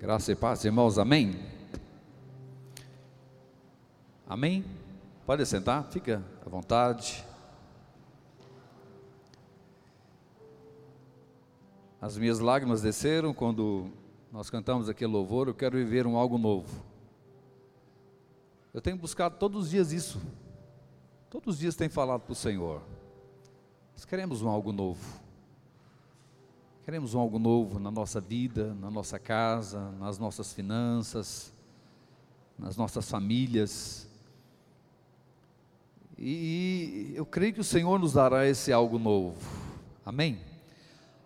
Graça e paz, irmãos, amém? Amém? Pode sentar, fica à vontade. As minhas lágrimas desceram quando nós cantamos aquele louvor, eu quero viver um algo novo. Eu tenho buscado todos os dias isso. Todos os dias tenho falado para o Senhor. Nós queremos um algo novo. Queremos um algo novo na nossa vida, na nossa casa, nas nossas finanças, nas nossas famílias. E eu creio que o Senhor nos dará esse algo novo. Amém?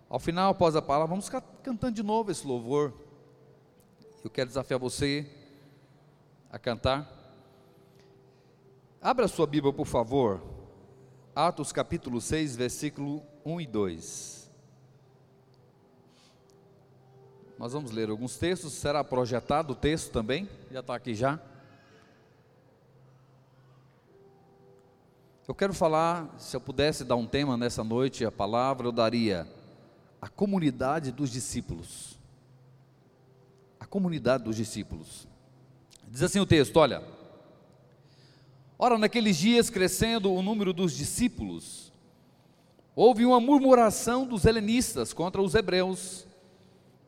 Ao final, após a palavra, vamos ficar cantando de novo esse louvor. Eu quero desafiar você a cantar. Abra sua Bíblia, por favor. Atos capítulo 6, versículo 1 e 2. Nós vamos ler alguns textos, será projetado o texto também, já está aqui já. Eu quero falar, se eu pudesse dar um tema nessa noite, a palavra, eu daria a comunidade dos discípulos. A comunidade dos discípulos. Diz assim o texto: olha. Ora, naqueles dias, crescendo o número dos discípulos, houve uma murmuração dos helenistas contra os hebreus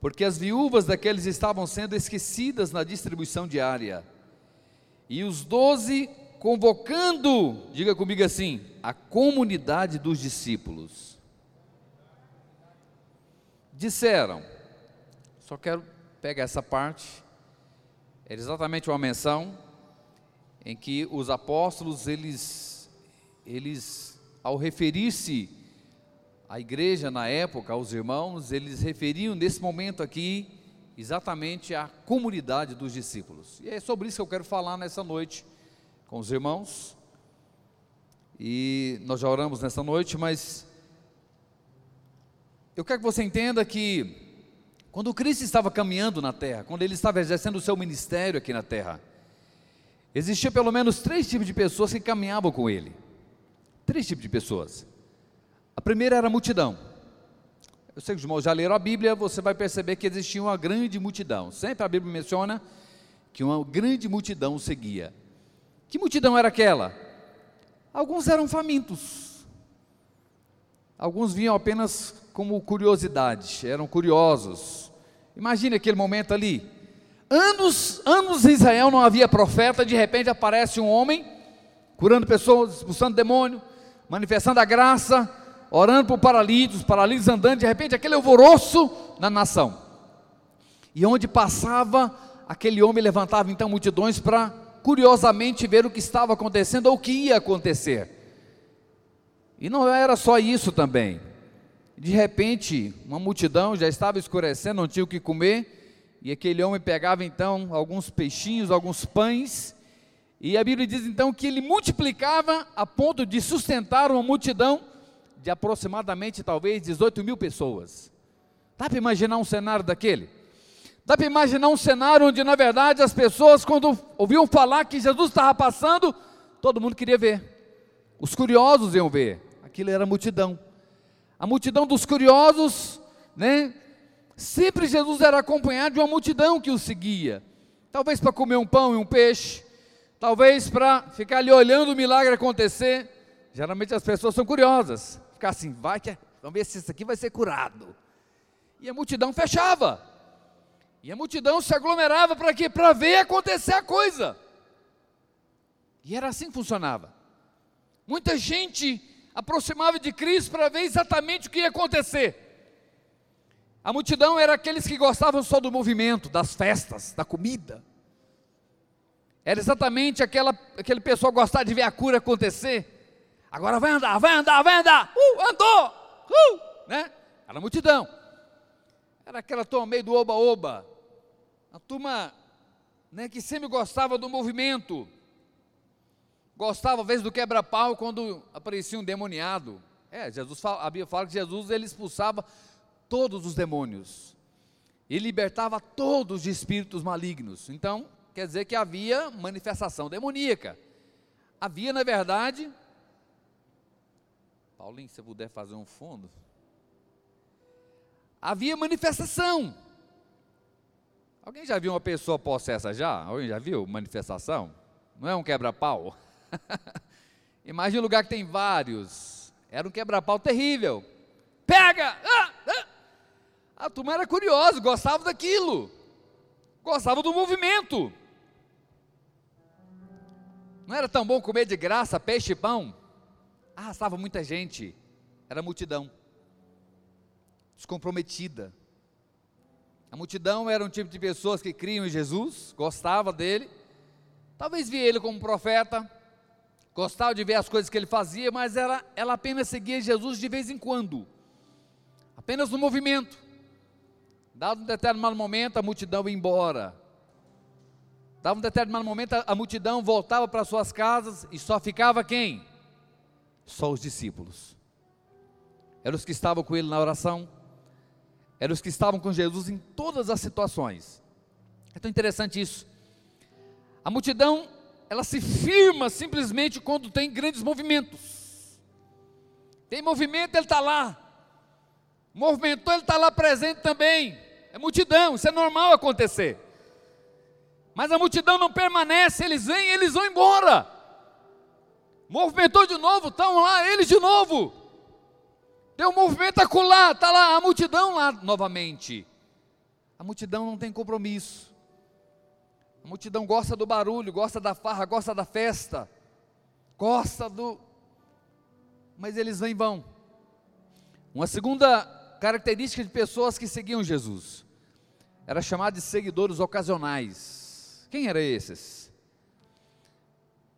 porque as viúvas daqueles estavam sendo esquecidas na distribuição diária. E os doze convocando, diga comigo assim, a comunidade dos discípulos. Disseram, só quero pegar essa parte, é exatamente uma menção em que os apóstolos, eles, eles ao referir-se a igreja na época, os irmãos, eles referiam nesse momento aqui exatamente a comunidade dos discípulos. E é sobre isso que eu quero falar nessa noite com os irmãos. E nós já oramos nessa noite, mas eu quero que você entenda que quando Cristo estava caminhando na terra, quando ele estava exercendo o seu ministério aqui na terra, existia pelo menos três tipos de pessoas que caminhavam com ele. Três tipos de pessoas. A primeira era a multidão. Eu sei que os irmãos já leram a Bíblia, você vai perceber que existia uma grande multidão. Sempre a Bíblia menciona que uma grande multidão seguia. Que multidão era aquela? Alguns eram famintos. Alguns vinham apenas como curiosidade, eram curiosos. Imagine aquele momento ali. Anos, anos em Israel não havia profeta, de repente aparece um homem curando pessoas, expulsando demônio, manifestando a graça, orando por paralíticos, paralíticos andando, de repente aquele alvoroço na nação. E onde passava, aquele homem levantava então multidões para curiosamente ver o que estava acontecendo ou o que ia acontecer. E não era só isso também. De repente, uma multidão já estava escurecendo, não tinha o que comer, e aquele homem pegava então alguns peixinhos, alguns pães, e a Bíblia diz então que ele multiplicava a ponto de sustentar uma multidão de aproximadamente talvez 18 mil pessoas. Dá para imaginar um cenário daquele? Dá para imaginar um cenário onde, na verdade, as pessoas, quando ouviam falar que Jesus estava passando, todo mundo queria ver. Os curiosos iam ver. Aquilo era a multidão. A multidão dos curiosos, né? Sempre Jesus era acompanhado de uma multidão que o seguia. Talvez para comer um pão e um peixe, talvez para ficar ali olhando o milagre acontecer. Geralmente as pessoas são curiosas ficar assim, vai que é, vamos ver se isso aqui vai ser curado. E a multidão fechava. E a multidão se aglomerava para quê? Para ver acontecer a coisa. E era assim que funcionava. Muita gente aproximava de Cristo para ver exatamente o que ia acontecer. A multidão era aqueles que gostavam só do movimento, das festas, da comida. Era exatamente aquela, aquele pessoal gostar de ver a cura acontecer. Agora vai andar, vai andar, vai andar. Uh, andou! Uh, né? Era multidão. Era aquela turma meio do oba-oba. A turma né, que sempre gostava do movimento. Gostava, às vezes, do quebra-pau quando aparecia um demoniado. É, Jesus fala, a Bíblia fala que Jesus ele expulsava todos os demônios. E libertava todos os espíritos malignos. Então, quer dizer que havia manifestação demoníaca. Havia, na verdade, Paulinho, se você puder fazer um fundo. Havia manifestação. Alguém já viu uma pessoa possessa já? Alguém já viu manifestação? Não é um quebra-pau? Imagina um lugar que tem vários. Era um quebra-pau terrível. Pega! Ah, ah. A turma era curiosa, gostava daquilo. Gostava do movimento. Não era tão bom comer de graça peixe e pão? Arrastava muita gente. Era multidão. Descomprometida a multidão era um tipo de pessoas que criam em Jesus, gostava dele, talvez via ele como profeta, gostava de ver as coisas que ele fazia, mas ela, ela apenas seguia Jesus de vez em quando, apenas no movimento. Dado um determinado momento, a multidão ia embora. Dado um determinado momento, a, a multidão voltava para suas casas e só ficava quem? Só os discípulos. Eram os que estavam com ele na oração, eram os que estavam com Jesus em todas as situações. É tão interessante isso. A multidão, ela se firma simplesmente quando tem grandes movimentos. Tem movimento, ele está lá. Movimentou, ele está lá presente também. É multidão, isso é normal acontecer. Mas a multidão não permanece, eles vêm, eles vão embora. Movimentou de novo, estão lá, eles de novo. Tem um movimento acolá, está lá a multidão lá novamente. A multidão não tem compromisso. A multidão gosta do barulho, gosta da farra, gosta da festa, gosta do. Mas eles vêm vão. Uma segunda característica de pessoas que seguiam Jesus era chamada de seguidores ocasionais. Quem eram esses?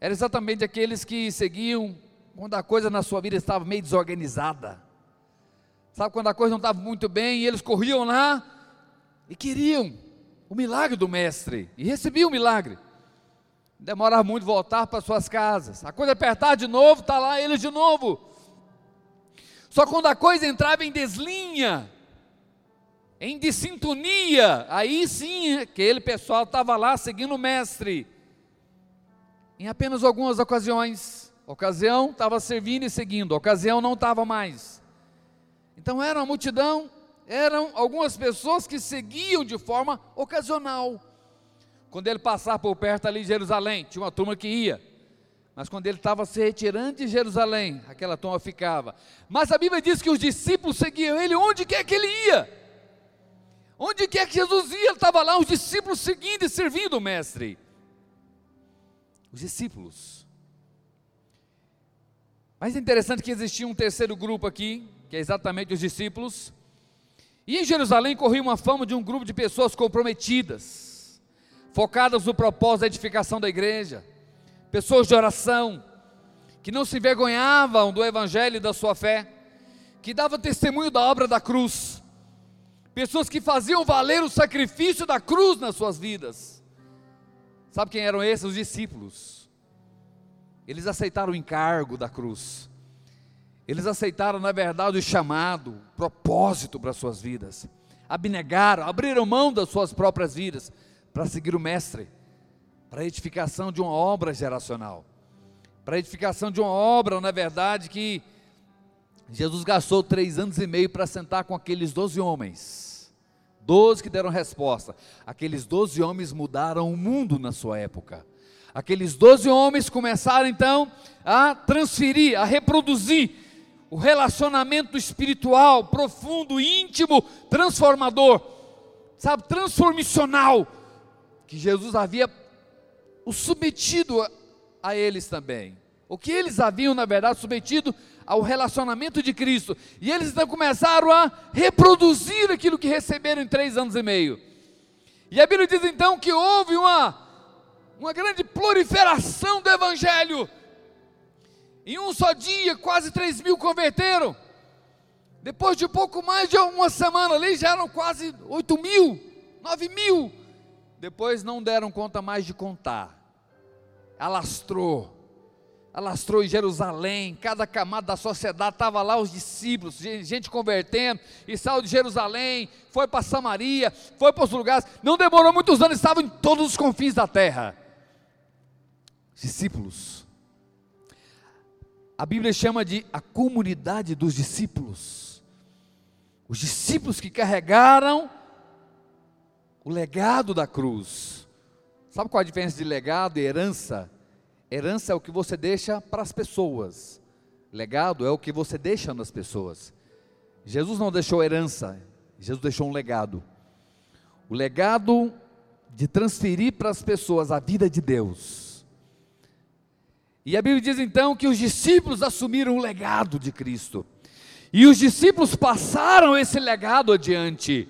Era exatamente aqueles que seguiam quando a coisa na sua vida estava meio desorganizada Sabe quando a coisa não estava muito bem, e eles corriam lá e queriam o milagre do mestre, e recebiam o milagre. Demorava muito voltar para suas casas. A coisa apertar de novo, está lá eles de novo. Só quando a coisa entrava em deslinha, em dissintonia, aí sim aquele pessoal estava lá seguindo o mestre. Em apenas algumas ocasiões, ocasião estava servindo e seguindo, ocasião não estava mais. Então era uma multidão, eram algumas pessoas que seguiam de forma ocasional. Quando ele passava por perto ali de Jerusalém, tinha uma turma que ia. Mas quando ele estava se retirando de Jerusalém, aquela turma ficava. Mas a Bíblia diz que os discípulos seguiam ele onde quer que ele ia. Onde quer que Jesus ia, ele estava lá, os discípulos seguindo e servindo o Mestre. Os discípulos. Mas é interessante que existia um terceiro grupo aqui, que é exatamente os discípulos. E em Jerusalém corria uma fama de um grupo de pessoas comprometidas, focadas no propósito da edificação da igreja, pessoas de oração, que não se envergonhavam do evangelho e da sua fé, que davam testemunho da obra da cruz, pessoas que faziam valer o sacrifício da cruz nas suas vidas. Sabe quem eram esses? Os discípulos. Eles aceitaram o encargo da cruz eles aceitaram, na verdade, o chamado, o propósito para suas vidas. Abnegaram, abriram mão das suas próprias vidas para seguir o Mestre, para a edificação de uma obra geracional, para a edificação de uma obra, na verdade, que Jesus gastou três anos e meio para sentar com aqueles doze homens. Doze que deram resposta. Aqueles doze homens mudaram o mundo na sua época. Aqueles doze homens começaram então a transferir, a reproduzir o relacionamento espiritual profundo, íntimo, transformador, sabe, transformacional, que Jesus havia o submetido a, a eles também. O que eles haviam, na verdade, submetido ao relacionamento de Cristo. E eles então começaram a reproduzir aquilo que receberam em três anos e meio. E a Bíblia diz então que houve uma, uma grande proliferação do Evangelho em um só dia, quase 3 mil converteram. Depois de pouco mais de uma semana ali, já eram quase 8 mil, 9 mil. Depois não deram conta mais de contar. Alastrou. Alastrou em Jerusalém, cada camada da sociedade estava lá, os discípulos, gente convertendo, e saiu de Jerusalém, foi para Samaria, foi para os lugares, não demorou muitos anos, estavam em todos os confins da terra. Discípulos, a Bíblia chama de a comunidade dos discípulos. Os discípulos que carregaram o legado da cruz. Sabe qual a diferença de legado e herança? Herança é o que você deixa para as pessoas. Legado é o que você deixa nas pessoas. Jesus não deixou herança, Jesus deixou um legado. O legado de transferir para as pessoas a vida de Deus. E a Bíblia diz então que os discípulos assumiram o legado de Cristo. E os discípulos passaram esse legado adiante.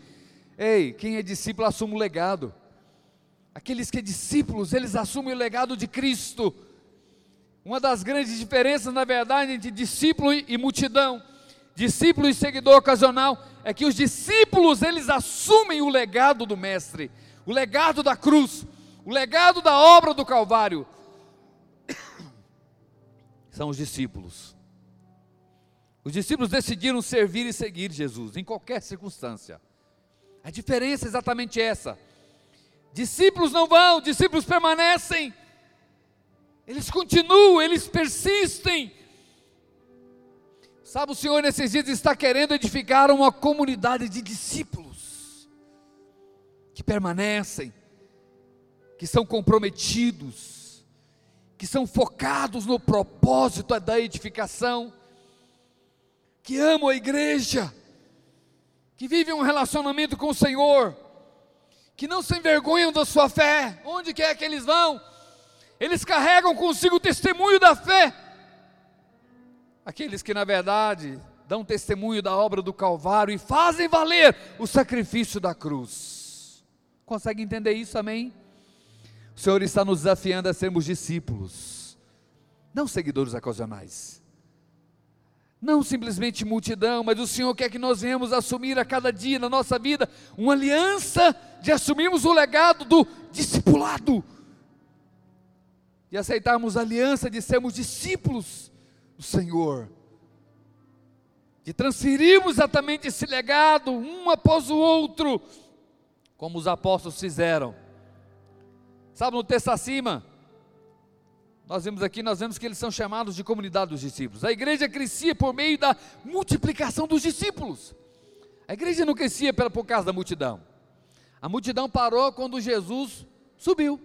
Ei, quem é discípulo assume o legado. Aqueles que são discípulos, eles assumem o legado de Cristo. Uma das grandes diferenças, na verdade, entre discípulo e multidão, discípulo e seguidor ocasional, é que os discípulos, eles assumem o legado do Mestre, o legado da cruz, o legado da obra do Calvário. São os discípulos. Os discípulos decidiram servir e seguir Jesus, em qualquer circunstância. A diferença é exatamente essa. Discípulos não vão, discípulos permanecem. Eles continuam, eles persistem. Sabe, o Senhor nesses dias está querendo edificar uma comunidade de discípulos que permanecem, que são comprometidos, que são focados no propósito da edificação, que amam a igreja que vivem um relacionamento com o Senhor, que não se envergonham da sua fé, onde quer que eles vão, eles carregam consigo o testemunho da fé. Aqueles que, na verdade, dão testemunho da obra do Calvário e fazem valer o sacrifício da cruz. Consegue entender isso, amém? O Senhor está nos desafiando a sermos discípulos, não seguidores ocasionais não simplesmente multidão, mas o Senhor quer que nós venhamos assumir a cada dia na nossa vida uma aliança de assumirmos o legado do discipulado, de aceitarmos a aliança de sermos discípulos do Senhor, de transferirmos exatamente esse legado um após o outro, como os apóstolos fizeram. Sabe no texto acima, nós vemos aqui, nós vemos que eles são chamados de comunidade dos discípulos. A igreja crescia por meio da multiplicação dos discípulos. A igreja não crescia por causa da multidão. A multidão parou quando Jesus subiu.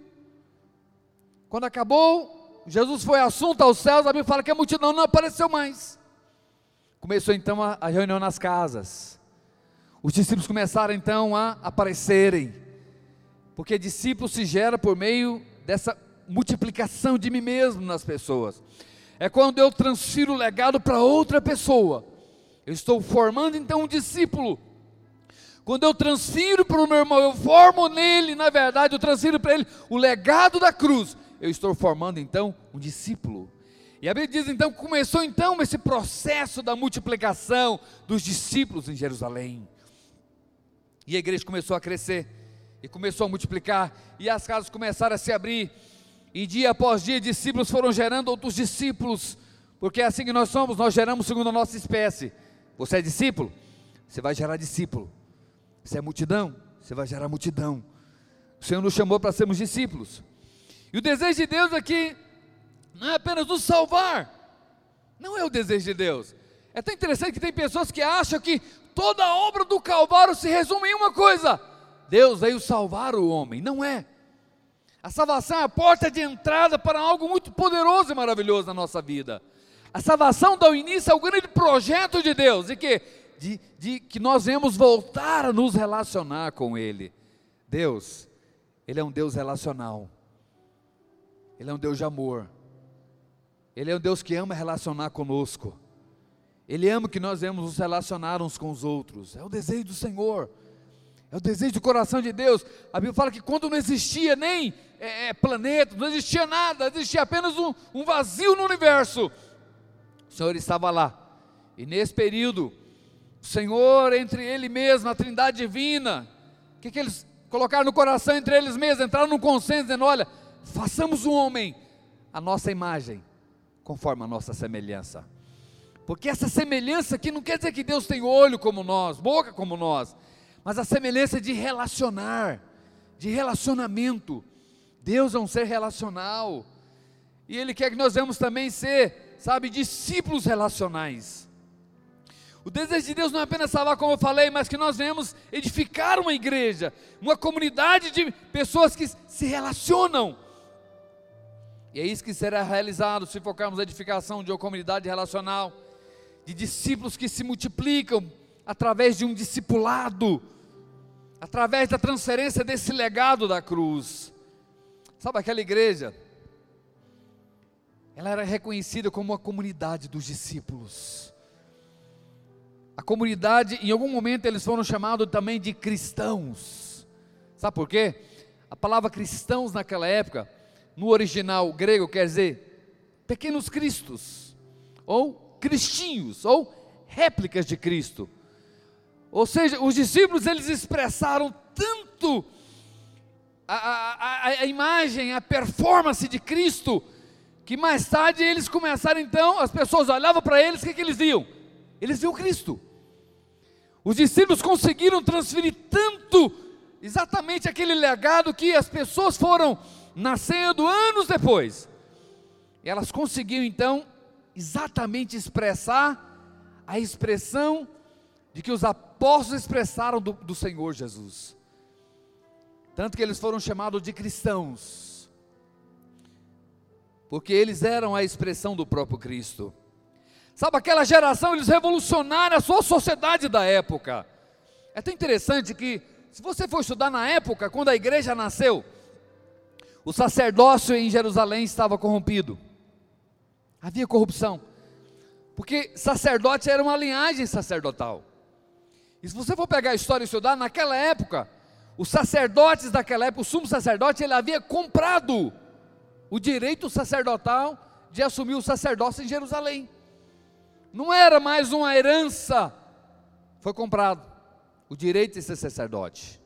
Quando acabou, Jesus foi assunto aos céus, a Bíblia fala que a multidão não apareceu mais. Começou então a, reunião nas casas. Os discípulos começaram então a aparecerem. Porque discípulo se gera por meio dessa multiplicação de mim mesmo nas pessoas. É quando eu transfiro o legado para outra pessoa. Eu estou formando então um discípulo. Quando eu transfiro para o meu irmão, eu formo nele, na verdade, eu transfiro para ele o legado da cruz. Eu estou formando então um discípulo. E a Bíblia diz então começou então esse processo da multiplicação dos discípulos em Jerusalém. E a igreja começou a crescer, e começou a multiplicar, e as casas começaram a se abrir, e dia após dia, discípulos foram gerando outros discípulos, porque é assim que nós somos, nós geramos segundo a nossa espécie. Você é discípulo? Você vai gerar discípulo. Você é multidão? Você vai gerar multidão. O Senhor nos chamou para sermos discípulos. E o desejo de Deus aqui não é apenas nos salvar, não é o desejo de Deus. É tão interessante que tem pessoas que acham que toda a obra do Calvário se resume em uma coisa: Deus veio salvar o homem. Não é. A salvação é a porta de entrada para algo muito poderoso e maravilhoso na nossa vida. A salvação dá o início ao grande projeto de Deus, e que de, de que nós vemos voltar a nos relacionar com Ele. Deus, Ele é um Deus relacional. Ele é um Deus de amor. Ele é um Deus que ama relacionar conosco. Ele ama que nós vemos nos relacionar uns com os outros. É o desejo do Senhor. É o desejo do coração de Deus. A Bíblia fala que quando não existia nem é, é, planeta, não existia nada, existia apenas um, um vazio no universo. O Senhor estava lá. E nesse período, o Senhor, entre Ele mesmo, a Trindade Divina, o que, que eles colocaram no coração entre eles mesmos? Entraram num consenso, dizendo: olha, façamos um homem, a nossa imagem, conforme a nossa semelhança. Porque essa semelhança aqui não quer dizer que Deus tem olho como nós, boca como nós mas a semelhança de relacionar, de relacionamento. Deus é um ser relacional, e Ele quer que nós vamos também ser, sabe, discípulos relacionais. O desejo de Deus não é apenas salvar, como eu falei, mas que nós venhamos edificar uma igreja, uma comunidade de pessoas que se relacionam. E é isso que será realizado se focarmos na edificação de uma comunidade relacional, de discípulos que se multiplicam através de um discipulado, através da transferência desse legado da cruz. Sabe aquela igreja? Ela era reconhecida como a comunidade dos discípulos. A comunidade, em algum momento, eles foram chamados também de cristãos. Sabe por quê? A palavra cristãos naquela época, no original grego, quer dizer pequenos cristos, ou cristinhos, ou réplicas de Cristo. Ou seja, os discípulos eles expressaram tanto a, a, a, imagem, a performance de Cristo, que mais tarde eles começaram então, as pessoas olhavam para eles, o que, que eles viam? Eles viam Cristo. Os discípulos conseguiram transferir tanto, exatamente aquele legado que as pessoas foram nascendo anos depois. Elas conseguiram então exatamente expressar a expressão de que os apóstolos expressaram do, do Senhor Jesus. Tanto que eles foram chamados de cristãos, porque eles eram a expressão do próprio Cristo. Sabe, aquela geração, eles revolucionaram a sua sociedade da época. É tão interessante que, se você for estudar na época, quando a igreja nasceu, o sacerdócio em Jerusalém estava corrompido, havia corrupção, porque sacerdote era uma linhagem sacerdotal. E se você for pegar a história e estudar, naquela época, os sacerdotes daquela época, o sumo sacerdote, ele havia comprado o direito sacerdotal de assumir o sacerdócio em Jerusalém. Não era mais uma herança, foi comprado o direito de ser sacerdote.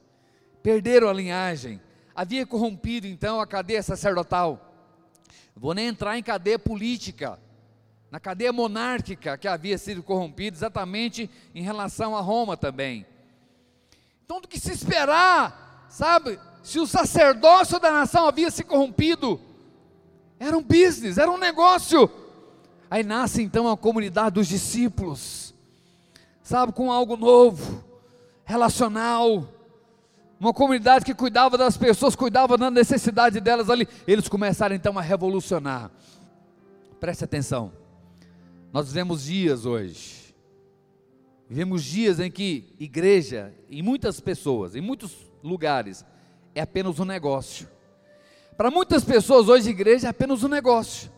Perderam a linhagem, havia corrompido então a cadeia sacerdotal. Vou nem entrar em cadeia política, na cadeia monárquica que havia sido corrompida, exatamente em relação a Roma também. Então, do que se esperar, sabe? Se o sacerdócio da nação havia se corrompido, era um business, era um negócio. Aí nasce então a comunidade dos discípulos, sabe, com algo novo, relacional, uma comunidade que cuidava das pessoas, cuidava da necessidade delas ali. Eles começaram então a revolucionar. Preste atenção. Nós vivemos dias hoje. Vivemos dias em que igreja, em muitas pessoas, em muitos lugares, é apenas um negócio. Para muitas pessoas hoje igreja é apenas um negócio.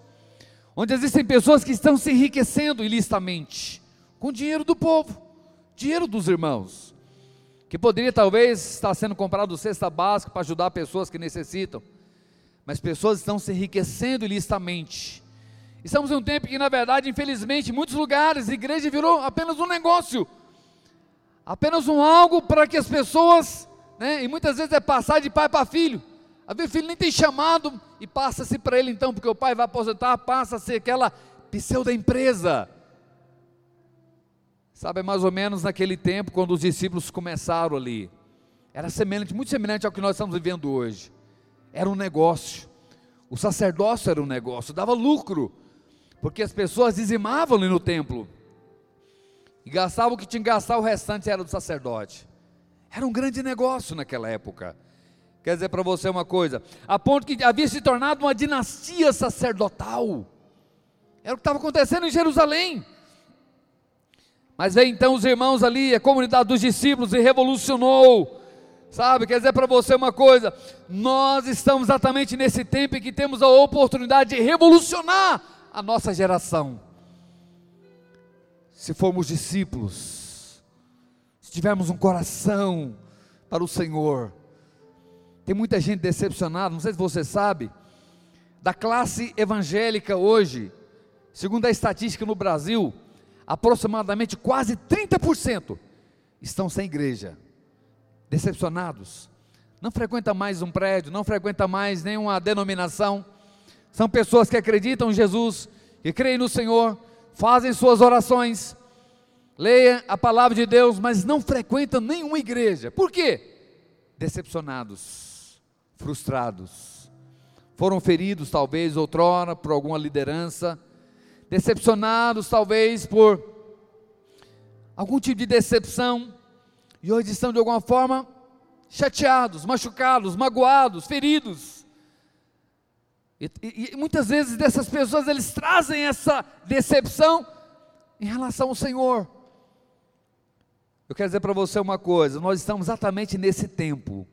Onde existem pessoas que estão se enriquecendo ilicitamente com dinheiro do povo, dinheiro dos irmãos, que poderia talvez estar sendo comprado cesta básica para ajudar pessoas que necessitam, mas pessoas estão se enriquecendo ilicitamente Estamos em um tempo que, na verdade, infelizmente, em muitos lugares, a igreja virou apenas um negócio, apenas um algo para que as pessoas, né, e muitas vezes é passar de pai para filho. Às vezes o filho nem tem chamado e passa-se para ele então, porque o pai vai aposentar, passa a ser aquela pseudo empresa. Sabe, é mais ou menos naquele tempo, quando os discípulos começaram ali. Era semelhante, muito semelhante ao que nós estamos vivendo hoje. Era um negócio. O sacerdócio era um negócio, dava lucro porque as pessoas dizimavam ali no templo e gastavam o que tinha que gastar, o restante era do sacerdote. Era um grande negócio naquela época. Quer dizer para você uma coisa, a ponto que havia se tornado uma dinastia sacerdotal. Era o que estava acontecendo em Jerusalém. Mas veio então os irmãos ali, a comunidade dos discípulos, e revolucionou. Sabe, quer dizer para você uma coisa: nós estamos exatamente nesse tempo em que temos a oportunidade de revolucionar a nossa geração. Se formos discípulos, se tivermos um coração para o Senhor. Tem muita gente decepcionada, não sei se você sabe, da classe evangélica hoje, segundo a estatística no Brasil, aproximadamente quase 30% estão sem igreja, decepcionados, não frequenta mais um prédio, não frequenta mais nenhuma denominação, são pessoas que acreditam em Jesus, que creem no Senhor, fazem suas orações, leem a palavra de Deus, mas não frequentam nenhuma igreja. Por quê? Decepcionados, frustrados. Foram feridos, talvez, outrora, por alguma liderança. Decepcionados, talvez, por algum tipo de decepção, e hoje estão de alguma forma chateados, machucados, magoados, feridos. E, e, e, muitas vezes dessas pessoas eles trazem essa decepção em relação ao Senhor. Eu quero dizer para você uma coisa: nós estamos exatamente nesse tempo,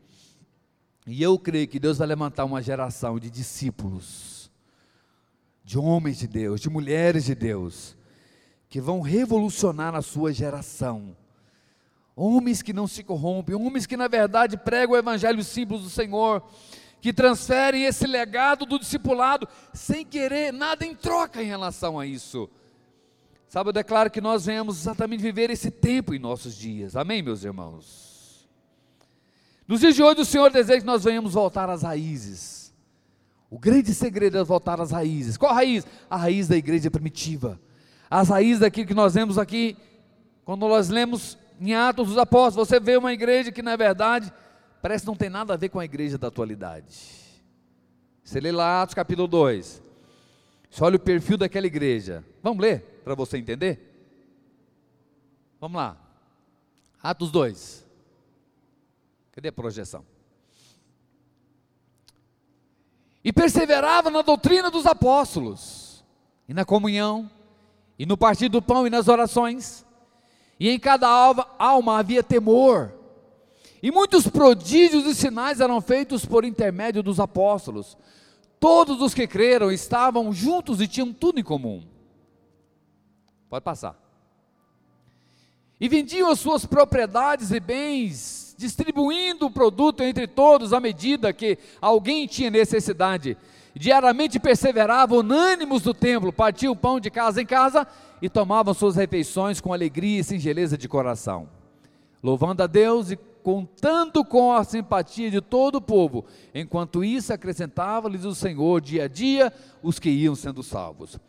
e eu creio que Deus vai levantar uma geração de discípulos, de homens de Deus, de mulheres de Deus, que vão revolucionar a sua geração Homens que não se corrompem, homens que na verdade pregam o evangelho simples do Senhor, que transferem esse legado do discipulado sem querer nada em troca em relação a isso. Sabe, eu declaro que nós venhamos exatamente viver esse tempo em nossos dias. Amém, meus irmãos? Nos dias de hoje, o Senhor deseja que nós venhamos voltar às raízes. O grande segredo é voltar às raízes. Qual a raiz? A raiz da igreja primitiva. As raízes daquilo que nós vemos aqui, quando nós lemos em Atos dos Apóstolos, você vê uma igreja que na verdade parece não tem nada a ver com a igreja da atualidade. Você lê lá Atos capítulo 2. Você olha o perfil daquela igreja. Vamos ler para você entender? Vamos lá. Atos 2. Cadê a projeção? E perseverava na doutrina dos apóstolos, e na comunhão, e no partir do pão e nas orações e em cada alma, alma havia temor. E muitos prodígios e sinais eram feitos por intermédio dos apóstolos. Todos os que creram estavam juntos e tinham tudo em comum. Pode passar. E vendiam as suas propriedades e bens, distribuindo o produto entre todos à medida que alguém tinha necessidade. Diariamente perseveravam unânimos do templo, partiam o pão de casa em casa e tomavam suas refeições com alegria e singeleza de coração, louvando a Deus e contando com a simpatia de todo o povo. Enquanto isso, acrescentava-lhes o Senhor dia a dia os que iam sendo salvos.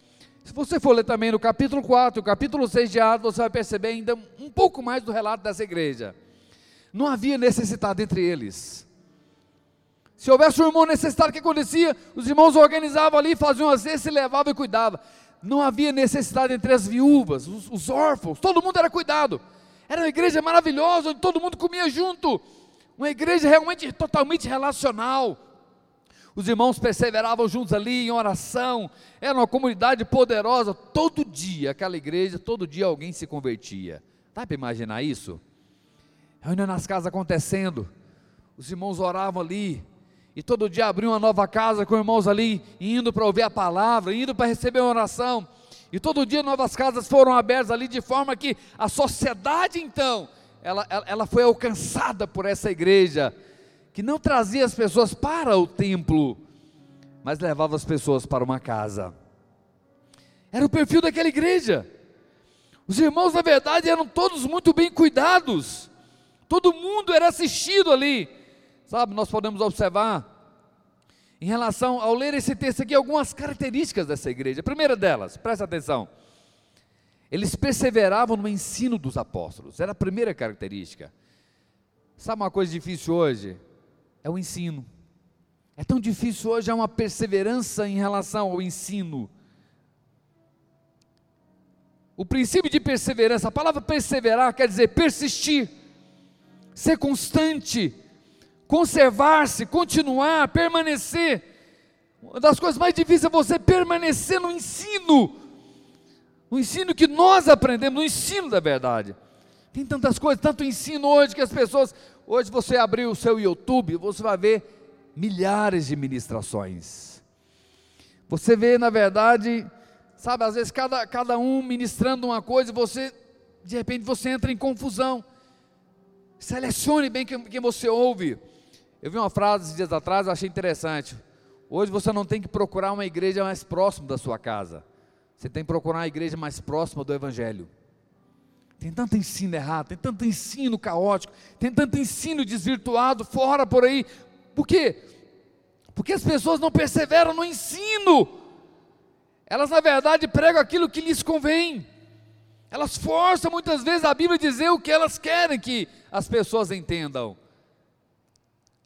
Se você for ler também no capítulo 4, o capítulo 6 de Atos, você vai perceber ainda um pouco mais do relato dessa igreja. Não havia necessidade entre eles. Se houvesse um irmão necessitado, o que acontecia? Os irmãos organizavam ali, faziam as vezes, se levavam e cuidavam não havia necessidade entre as viúvas, os, os órfãos, todo mundo era cuidado. Era uma igreja maravilhosa, onde todo mundo comia junto. Uma igreja realmente totalmente relacional. Os irmãos perseveravam juntos ali em oração. Era uma comunidade poderosa. Todo dia, aquela igreja, todo dia alguém se convertia. Dá para imaginar isso? Reunião nas casas acontecendo. Os irmãos oravam ali, e todo dia abriu uma nova casa com irmãos ali, indo para ouvir a palavra, indo para receber uma oração. E todo dia novas casas foram abertas ali, de forma que a sociedade então, ela, ela, ela foi alcançada por essa igreja, que não trazia as pessoas para o templo, mas levava as pessoas para uma casa. Era o perfil daquela igreja. Os irmãos, na verdade, eram todos muito bem cuidados. Todo mundo era assistido ali. Sabe, nós podemos observar, em relação ao ler esse texto aqui, algumas características dessa igreja. A primeira delas, presta atenção, eles perseveravam no ensino dos apóstolos, era a primeira característica. Sabe uma coisa difícil hoje? É o ensino. É tão difícil hoje, é uma perseverança em relação ao ensino. O princípio de perseverança, a palavra perseverar quer dizer persistir, ser constante, conservar-se, continuar, permanecer. Uma das coisas mais difíceis é você permanecer no ensino, no ensino que nós aprendemos, no ensino da verdade. Tem tantas coisas, tanto ensino hoje que as pessoas. Hoje você abrir o seu YouTube, você vai ver milhares de ministrações. Você vê, na verdade, sabe, às vezes cada, cada um ministrando uma coisa, você, de repente, você entra em confusão. Selecione bem quem, você ouve. Eu vi uma frase dias atrás, eu achei interessante. Hoje você não tem que procurar uma igreja mais próxima da sua casa. Você tem que procurar uma igreja mais próxima do Evangelho. Tem tanto ensino errado, tem tanto ensino caótico, tem tanto ensino desvirtuado fora por aí. Por quê? Porque as pessoas não perseveram no ensino. Elas, na verdade, pregam aquilo que lhes convém. Elas forçam muitas vezes a Bíblia a dizer o que elas querem que as pessoas entendam.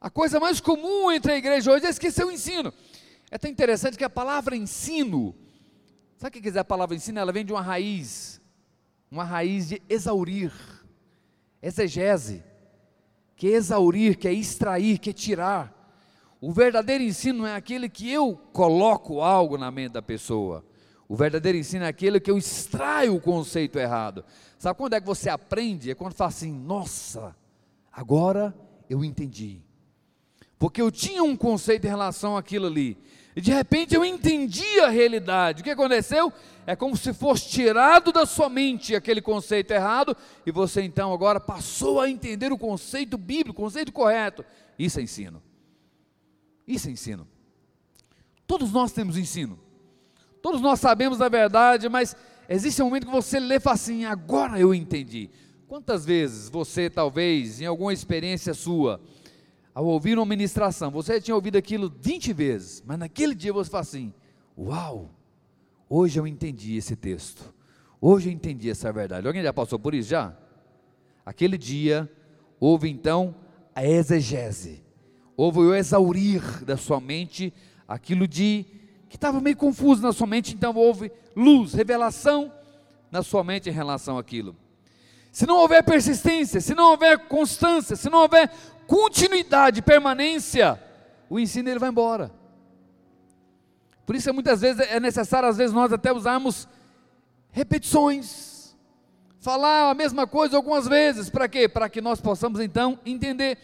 A coisa mais comum entre a igreja hoje é esquecer o ensino. É tão interessante que a palavra ensino, sabe o que dizer a palavra ensino? Ela vem de uma raiz uma raiz de exaurir, exegese, que é exaurir, que é extrair, que é tirar. O verdadeiro ensino é aquele que eu coloco algo na mente da pessoa. O verdadeiro ensino é aquele que eu extraio o conceito errado. Sabe quando é que você aprende? É quando fala assim: nossa, agora eu entendi. Porque eu tinha um conceito em relação àquilo ali. E de repente eu entendi a realidade. O que aconteceu? É como se fosse tirado da sua mente aquele conceito errado, e você então agora passou a entender o conceito bíblico, o conceito correto. Isso é ensino. Isso é ensino. Todos nós temos ensino. Todos nós sabemos a verdade, mas existe um momento que você lê e fala assim: agora eu entendi. Quantas vezes você, talvez, em alguma experiência sua, ao ouvir uma ministração, você tinha ouvido aquilo 20 vezes, mas naquele dia você fala assim: Uau, hoje eu entendi esse texto, hoje eu entendi essa verdade. Alguém já passou por isso já? Aquele dia, houve então a exegese, houve o exaurir da sua mente aquilo de que estava meio confuso na sua mente, então houve luz, revelação na sua mente em relação àquilo. Se não houver persistência, se não houver constância, se não houver continuidade, permanência, o ensino ele vai embora. Por isso muitas vezes é necessário às vezes nós até usarmos repetições, falar a mesma coisa algumas vezes, para quê? Para que nós possamos então entender.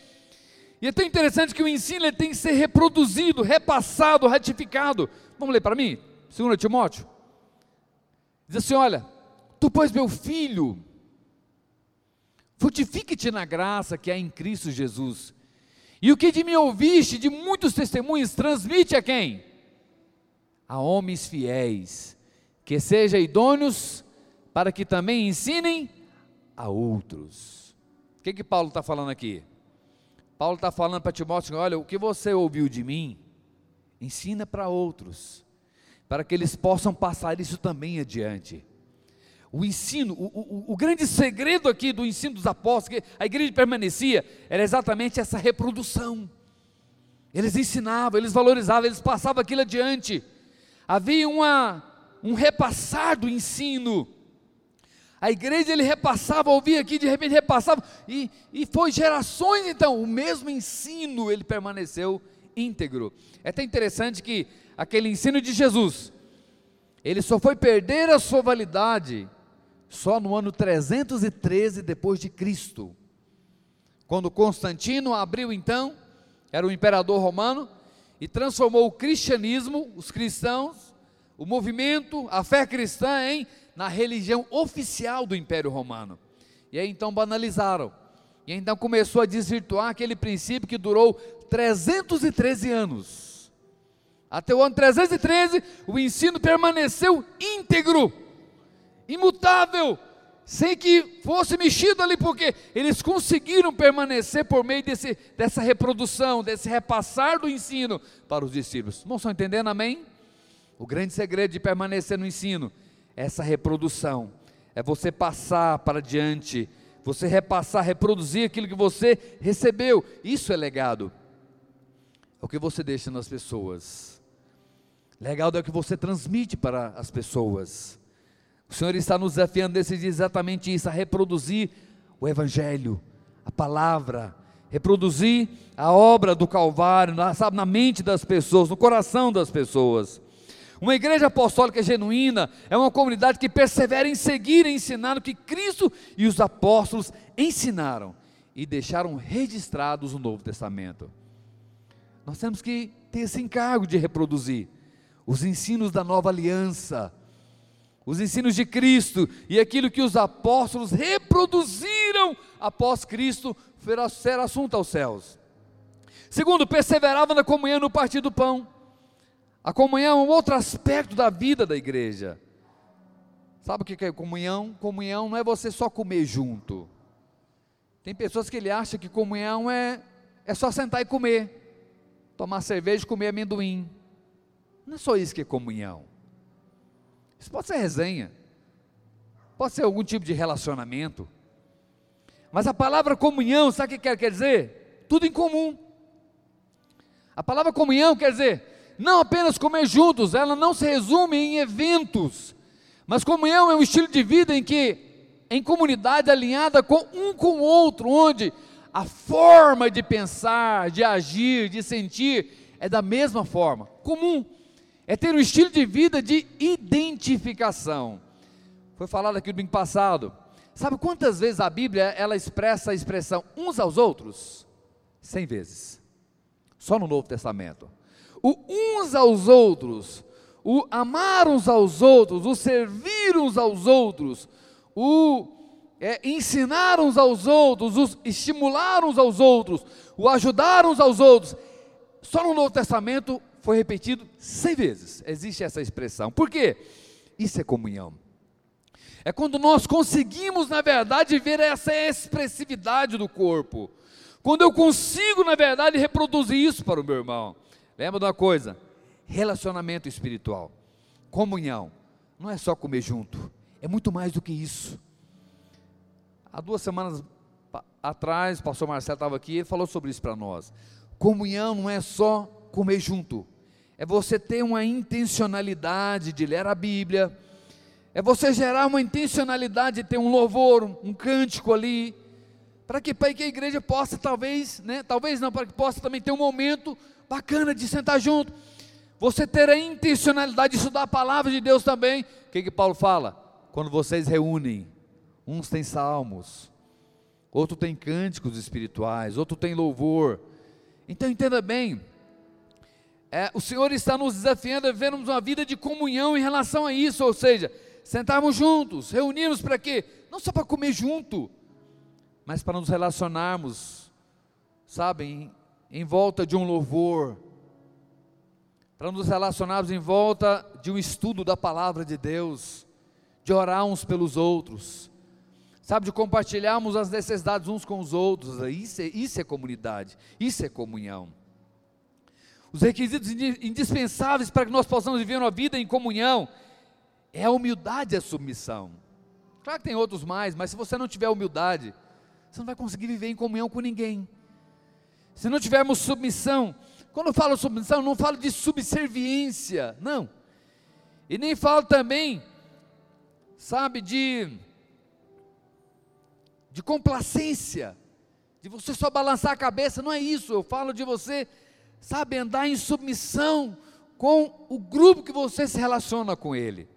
E é tão interessante que o ensino tem que ser reproduzido, repassado, ratificado. Vamos ler para mim? 2 Timóteo. Diz assim: Olha, tu, pois, meu filho, frutifique-te na graça que há em Cristo Jesus. E o que de mim ouviste, de muitos testemunhos, transmite a quem? A homens fiéis, que sejam idôneos, para que também ensinem a outros. O que que Paulo está falando aqui? Paulo está falando para Timóteo: olha, o que você ouviu de mim, ensina para outros, para que eles possam passar isso também adiante. O ensino, o, o, o, grande segredo aqui do ensino dos apóstolos, que a igreja permanecia, era exatamente essa reprodução. Eles ensinavam, eles valorizavam, eles passavam aquilo adiante. Havia uma, um repassar do ensino. A igreja ele repassava, ouvia aqui, de repente repassava, e, e foi gerações então, o mesmo ensino ele permaneceu íntegro. É até interessante que aquele ensino de Jesus, ele só foi perder a sua validade só no ano 313 depois de Cristo. Quando Constantino abriu então, era o imperador romano, e transformou o cristianismo, os cristãos, o movimento, a fé cristã em na religião oficial do Império Romano. E aí então banalizaram. E então começou a desvirtuar aquele princípio que durou 313 anos. Até o ano 313, o ensino permaneceu íntegro, imutável, sem que fosse mexido ali, porque eles conseguiram permanecer por meio desse, dessa reprodução, desse repassar do ensino para os discípulos. Não estão entendendo, amém? O grande segredo de permanecer no ensino essa reprodução, é você passar para diante, você repassar, reproduzir aquilo que você recebeu. Isso é legado é o que você deixa nas pessoas. Legado é o que você transmite para as pessoas. O Senhor está nos desafiando nesse dia exatamente isso, a reproduzir o Evangelho, a palavra, reproduzir a obra do Calvário, na, sabe, na mente das pessoas, no coração das pessoas. Uma igreja apostólica genuína é uma comunidade que persevera em seguir e ensinar o que Cristo e os apóstolos ensinaram e deixaram registrados no Novo Testamento. Nós temos que ter esse encargo de reproduzir os ensinos da nova aliança, os ensinos de Cristo e aquilo que os apóstolos reproduziram após Cristo ser assunto aos céus. Segundo, perseverava na comunhão no partir do pão. A comunhão é um outro aspecto da vida da igreja. Sabe o que é comunhão? Comunhão não é você só comer junto. Tem pessoas que ele acha que comunhão é, é só sentar e comer tomar cerveja e comer amendoim. Não é só isso que é comunhão. Isso pode ser resenha, pode ser algum tipo de relacionamento. Mas a palavra comunhão, sabe o que quer dizer? Tudo em comum. A palavra comunhão quer dizer não apenas comer juntos, ela não se resume em eventos, mas comunhão é um estilo de vida em que em comunidade alinhada com um com o outro, onde a forma de pensar, de agir, de sentir é da mesma forma, comum. É ter um estilo de vida de identificação. Foi falado aqui no domingo passado. Sabe quantas vezes a Bíblia ela expressa a expressão uns aos outros? Cem vezes. Só no Novo Testamento. O uns aos outros, o amar uns aos outros, o servir uns aos outros, o é, ensinar uns aos outros, o estimular uns aos outros, o ajudar uns aos outros. Só no Novo Testamento foi repetido cem vezes. Existe essa expressão. Por quê? Isso é comunhão. É quando nós conseguimos, na verdade, ver essa expressividade do corpo. Quando eu consigo, na verdade, reproduzir isso para o meu irmão. Lembra de uma coisa? Relacionamento espiritual, comunhão. Não é só comer junto, é muito mais do que isso. Há duas semanas atrás, o pastor Marcelo estava aqui, ele falou sobre isso para nós. Comunhão não é só comer junto, é você ter uma intencionalidade de ler a Bíblia, é você gerar uma intencionalidade de ter um louvor, um cântico ali, para que, para que a igreja possa, talvez, né, talvez não, para que possa também ter um momento bacana de sentar junto. Você ter a intencionalidade de estudar a palavra de Deus também. O que, que Paulo fala? Quando vocês reúnem, uns têm salmos, outro tem cânticos espirituais, outro tem louvor. Então entenda bem, é, o Senhor está nos desafiando a vivermos uma vida de comunhão em relação a isso, ou seja, sentarmos juntos, reunirmos para quê? Não só para comer junto, mas para nos relacionarmos, sabem, em, volta de um louvor, para nos relacionarmos em volta de um estudo da palavra de Deus, de orar uns pelos outros, sabe, de compartilharmos as necessidades uns com os outros, isso é, isso é comunidade, isso é comunhão. Os requisitos indispensáveis para que nós possamos viver uma vida em comunhão é a humildade e a submissão. Claro que tem outros mais, mas se você não tiver humildade, você não vai conseguir viver em comunhão com ninguém. Se não tivermos submissão, quando eu falo submissão, não falo de subserviência, não. E nem falo também, sabe, de de complacência, de você só balançar a cabeça, não é isso. Eu falo de você sabe, andar em submissão com o grupo que você se relaciona com ele.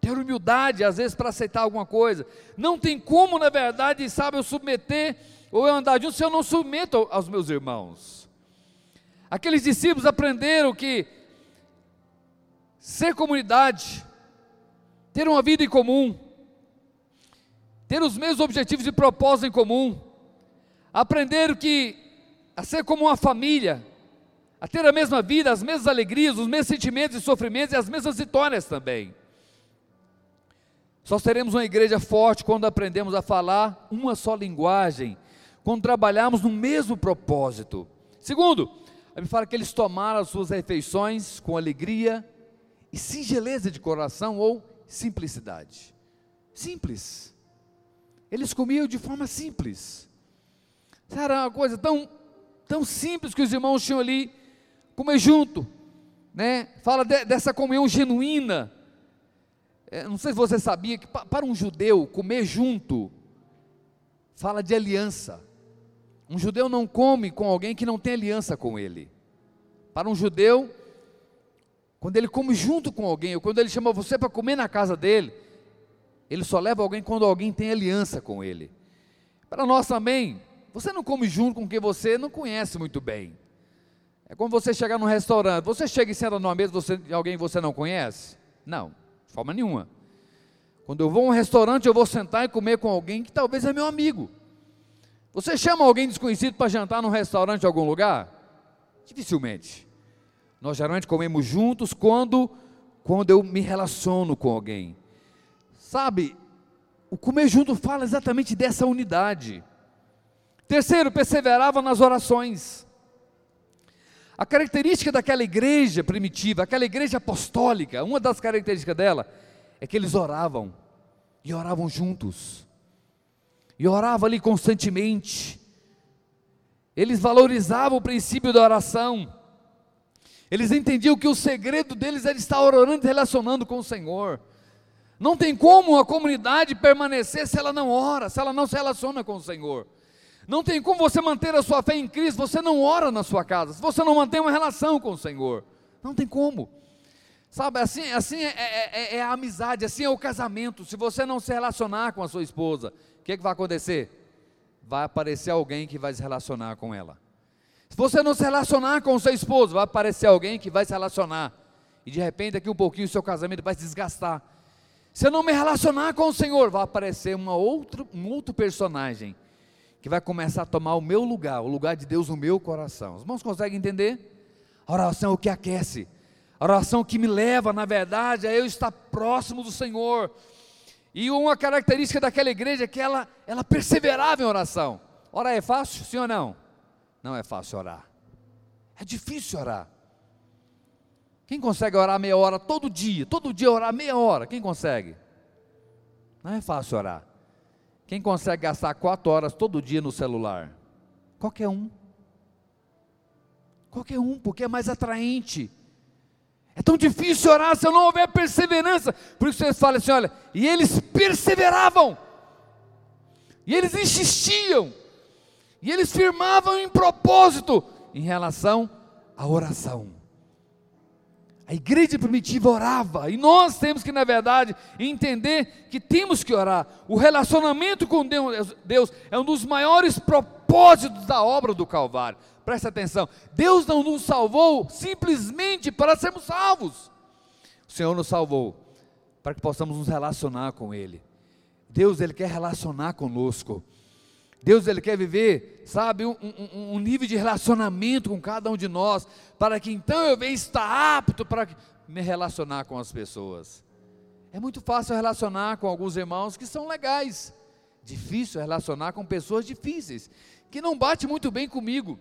Ter humildade, às vezes, para aceitar alguma coisa. Não tem como, na verdade, sabe, eu submeter ou eu andar junto se eu não submeto aos meus irmãos. Aqueles discípulos aprenderam que ser comunidade, ter uma vida em comum, ter os mesmos objetivos e propósitos em comum, aprenderam que a ser como uma família, a ter a mesma vida, as mesmas alegrias, os mesmos sentimentos e sofrimentos e as mesmas vitórias também. Só seremos uma igreja forte quando aprendemos a falar uma só linguagem, quando trabalharmos no mesmo propósito. Segundo, ele fala que eles tomaram as suas refeições com alegria e singeleza de coração ou simplicidade. Simples. Eles comiam de forma simples. Era uma coisa tão, tão simples que os irmãos tinham ali comer junto, né? Fala de, dessa comunhão genuína. É, não sei se você sabia que para um judeu comer junto fala de aliança. Um judeu não come com alguém que não tem aliança com ele. Para um judeu, quando ele come junto com alguém, ou quando ele chama você para comer na casa dele, ele só leva alguém quando alguém tem aliança com ele. Para nós também, você não come junto com quem você não conhece muito bem. É como você chegar num restaurante, você chega e senta numa mesa de alguém que você não conhece? Não, de forma nenhuma. Quando eu vou a um restaurante, eu vou sentar e comer com alguém que talvez é meu amigo. Você chama alguém desconhecido para jantar num restaurante em algum lugar? Dificilmente. Nós geralmente comemos juntos quando, quando eu me relaciono com alguém. Sabe, o comer junto fala exatamente dessa unidade. Terceiro, perseverava nas orações. A característica daquela igreja primitiva, aquela igreja apostólica, uma das características dela é que eles oravam e oravam juntos. E oravam ali constantemente. Eles valorizavam o princípio da oração. Eles entendiam que o segredo deles era estar orando e relacionando com o Senhor. Não tem como a comunidade permanecer se ela não ora, se ela não se relaciona com o Senhor. Não tem como você manter a sua fé em Cristo, você não ora na sua casa, se você não mantém uma relação com o Senhor. Não tem como. Sabe, assim, assim é, é, é, é a amizade, assim é o casamento. Se você não se relacionar com a sua esposa, o que, que vai acontecer? Vai aparecer alguém que vai se relacionar com ela. Se você não se relacionar com o seu esposo, vai aparecer alguém que vai se relacionar. E de repente, daqui um pouquinho, o seu casamento vai se desgastar. Se eu não me relacionar com o Senhor, vai aparecer uma outra, um outro personagem que vai começar a tomar o meu lugar, o lugar de Deus no meu coração. Os irmãos conseguem entender? A oração é o que aquece, a oração que me leva, na verdade, a eu estar próximo do Senhor. E uma característica daquela igreja é que ela, ela perseverava em oração. Orar é fácil, sim ou não? Não é fácil orar. É difícil orar. Quem consegue orar meia hora todo dia? Todo dia orar meia hora? Quem consegue? Não é fácil orar. Quem consegue gastar quatro horas todo dia no celular? Qualquer um. Qualquer um, porque é mais atraente. É tão difícil orar se não houver perseverança. Por isso vocês falam assim: olha, e eles perseveravam, e eles insistiam, e eles firmavam em propósito em relação à oração. A igreja primitiva orava, e nós temos que, na verdade, entender que temos que orar. O relacionamento com Deus é um dos maiores propósitos da obra do Calvário. Presta atenção: Deus não nos salvou simplesmente para sermos salvos, o Senhor nos salvou para que possamos nos relacionar com Ele. Deus, Ele quer relacionar conosco. Deus ele quer viver, sabe, um, um, um, nível de relacionamento com cada um de nós, para que então eu venha estar apto para me relacionar com as pessoas. É muito fácil relacionar com alguns irmãos que são legais, difícil relacionar com pessoas difíceis, que não bate muito bem comigo.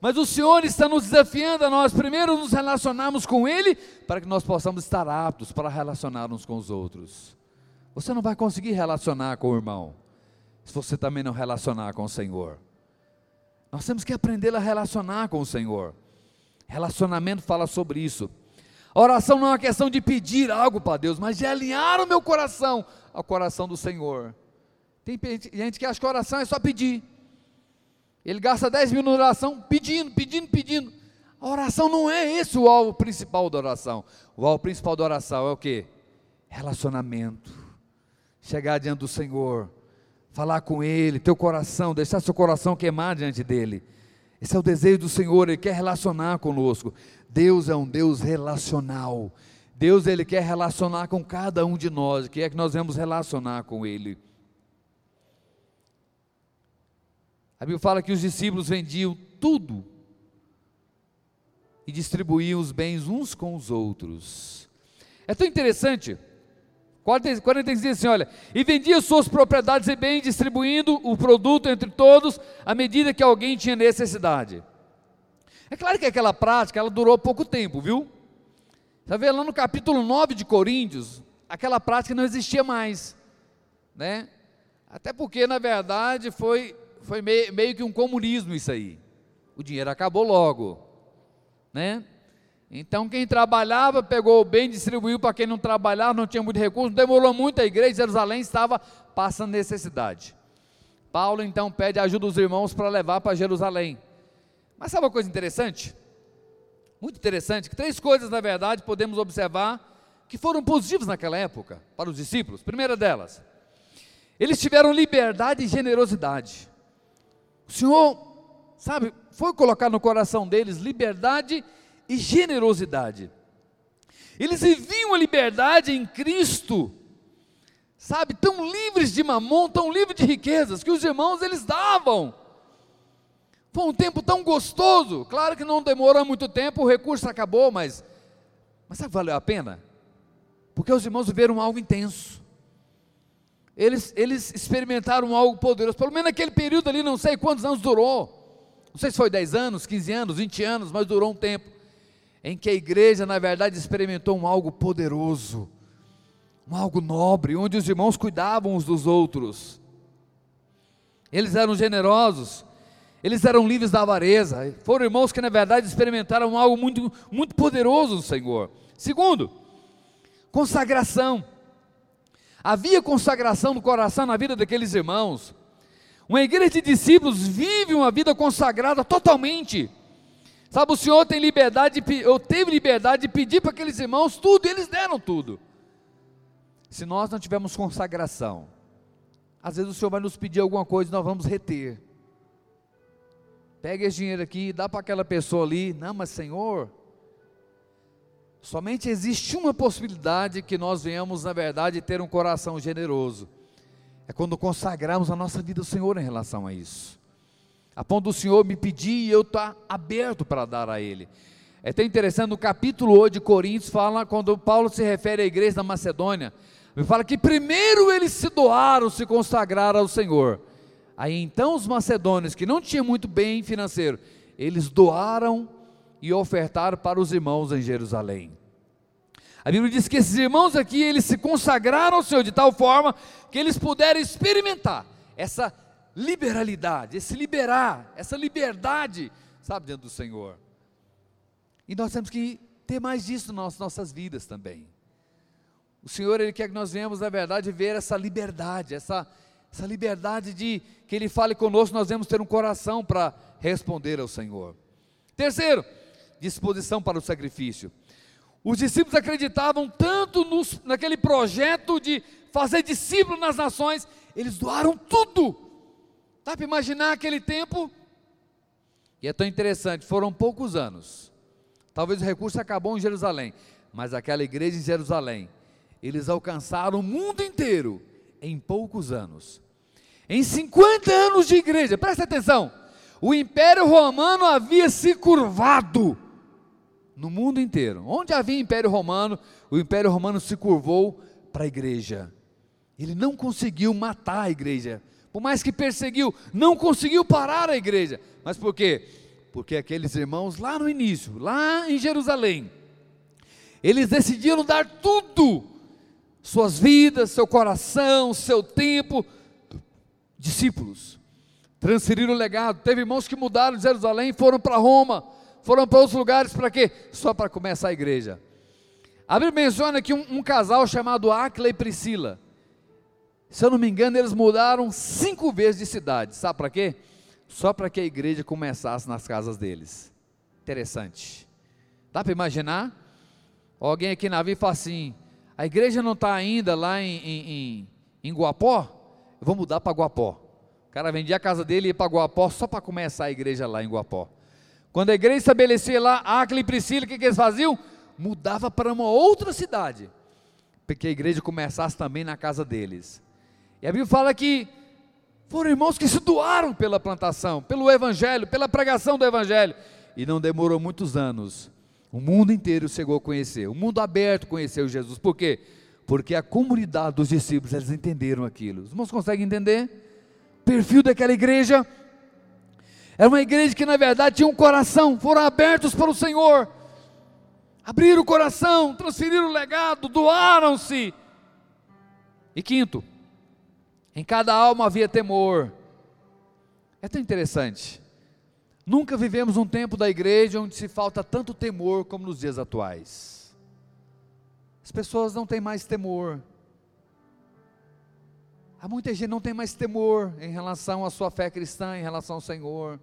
Mas o Senhor está nos desafiando a nós primeiro nos relacionarmos com Ele, para que nós possamos estar aptos para relacionar uns com os outros. Você não vai conseguir relacionar com o irmão se você também não relacionar com o Senhor. Nós temos que aprender a relacionar com o Senhor. Relacionamento fala sobre isso. A oração não é uma questão de pedir algo para Deus, mas de alinhar o meu coração ao coração do Senhor. Tem gente que acha que oração é só pedir. Ele gasta 10 minutos na oração pedindo, pedindo, pedindo. A oração não é esse o alvo principal da oração. O alvo principal da oração é o que? Relacionamento. Chegar diante do Senhor falar com Ele, teu coração, deixar seu coração queimar diante dEle. Esse é o desejo do Senhor, Ele quer relacionar conosco. Deus é um Deus relacional. Deus Ele quer relacionar com cada um de nós, que é que nós vamos relacionar com Ele. A Bíblia fala que os discípulos vendiam tudo e distribuíam os bens uns com os outros. É tão interessante 45 diz assim: olha, e vendia suas propriedades e bens, distribuindo o produto entre todos, à medida que alguém tinha necessidade. É claro que aquela prática, ela durou pouco tempo, viu? Está vendo lá no capítulo 9 de Coríntios, aquela prática não existia mais, né? Até porque, na verdade, foi, foi meio, meio que um comunismo isso aí. O dinheiro acabou logo, né? Então quem trabalhava pegou o bem, distribuiu para quem não trabalhava, não tinha muito recurso, demorou muito, a igreja Jerusalém estava passando necessidade. Paulo então pede ajuda dos irmãos para levar para Jerusalém. Mas sabe uma coisa interessante? Muito interessante, que três coisas, na verdade, podemos observar que foram positivas naquela época para os discípulos. Primeira delas, eles tiveram liberdade e generosidade. O Senhor, sabe, foi colocar no coração deles liberdade e generosidade. Eles viviam a liberdade em Cristo, sabe, tão livres de mamon, tão livres de riquezas, que os irmãos eles davam. Foi um tempo tão gostoso, claro que não demorou muito tempo, o recurso acabou, mas, mas sabe, valeu a pena? Porque os irmãos viveram algo intenso. Eles, eles experimentaram algo poderoso, pelo menos naquele período ali, não sei quantos anos durou. Não sei se foi 10 anos, 15 anos, 20 anos, mas durou um tempo em que a igreja, na verdade, experimentou um algo poderoso, um algo nobre, onde os irmãos cuidavam uns dos outros. Eles eram generosos, eles eram livres da avareza. Foram irmãos que, na verdade, experimentaram algo muito, muito poderoso do Senhor. Segundo, consagração. Havia consagração do coração na vida daqueles irmãos. Uma igreja de discípulos vive uma vida consagrada totalmente. Sabe, o Senhor tem liberdade, eu teve liberdade de pedir para aqueles irmãos tudo, e eles deram tudo. Se nós não tivermos consagração, às vezes o Senhor vai nos pedir alguma coisa e nós vamos reter. Pega esse dinheiro aqui, dá para aquela pessoa ali. Não, mas Senhor, somente existe uma possibilidade que nós venhamos, na verdade, ter um coração generoso. É quando consagramos a nossa vida ao Senhor em relação a isso. A ponto do Senhor me pedir e eu estar tá aberto para dar a Ele. É até interessante, no capítulo 8 de Coríntios, fala, quando Paulo se refere à igreja da Macedônia, ele fala que primeiro eles se doaram, se consagraram ao Senhor. Aí então os macedônios, que não tinham muito bem financeiro, eles doaram e ofertaram para os irmãos em Jerusalém. A Bíblia diz que esses irmãos aqui, eles se consagraram ao Senhor de tal forma que eles puderam experimentar essa liberalidade, esse liberar, essa liberdade, sabe, diante do Senhor. E nós temos que ter mais disso nas nossas vidas também. O Senhor, Ele quer que nós venhamos, na verdade, ver essa liberdade, essa essa liberdade de que Ele fale conosco, nós devemos ter um coração para responder ao Senhor. Terceiro, disposição para o sacrifício. Os discípulos acreditavam tanto nos, naquele projeto de fazer discípulos nas nações, eles doaram tudo. Dá para imaginar aquele tempo? E é tão interessante, foram poucos anos. Talvez o recurso acabou em Jerusalém, mas aquela igreja em Jerusalém, eles alcançaram o mundo inteiro em poucos anos. Em 50 anos de igreja, presta atenção, o Império Romano havia se curvado no mundo inteiro. Onde havia Império Romano, o Império Romano se curvou para a igreja. Ele não conseguiu matar a igreja, por mais que perseguiu, não conseguiu parar a igreja. Mas por quê? Porque aqueles irmãos lá no início, lá em Jerusalém, eles decidiram dar tudo, suas vidas, seu coração, seu tempo, discípulos, transferiram o legado. Teve irmãos que mudaram de Jerusalém, foram para Roma, foram para outros lugares, para quê? Só para começar a igreja. A Bíblia menciona aqui um, um casal chamado Acla e Priscila. Se eu não me engano, eles mudaram cinco vezes de cidade. Sabe para quê? Só para que a igreja começasse nas casas deles. Interessante. Dá para imaginar? Alguém aqui na vida fala assim: a igreja não está ainda lá em, em, em, em Guapó? eu vou mudar para Guapó. O cara vendia a casa dele e ia para Guapó só para começar a igreja lá em Guapó. Quando a igreja estabelecia lá, Acre e Priscila, o que, que eles faziam? Mudava para uma outra cidade, para que a igreja começasse também na casa deles. E a Bíblia fala que foram irmãos que se doaram pela plantação, pelo evangelho, pela pregação do evangelho. E não demorou muitos anos. O mundo inteiro chegou a conhecer, o mundo aberto conheceu Jesus. Por quê? Porque a comunidade dos discípulos, eles entenderam aquilo. Os irmãos conseguem entender? O perfil daquela igreja era uma igreja que na verdade tinha um coração, foram abertos para o Senhor, abriram o coração, transferiram o legado, doaram-se. E quinto, em cada alma havia temor. É tão interessante. Nunca vivemos um tempo da igreja onde se falta tanto temor como nos dias atuais. As pessoas não têm mais temor. Há muita gente não tem mais temor em relação à sua fé cristã, em relação ao Senhor.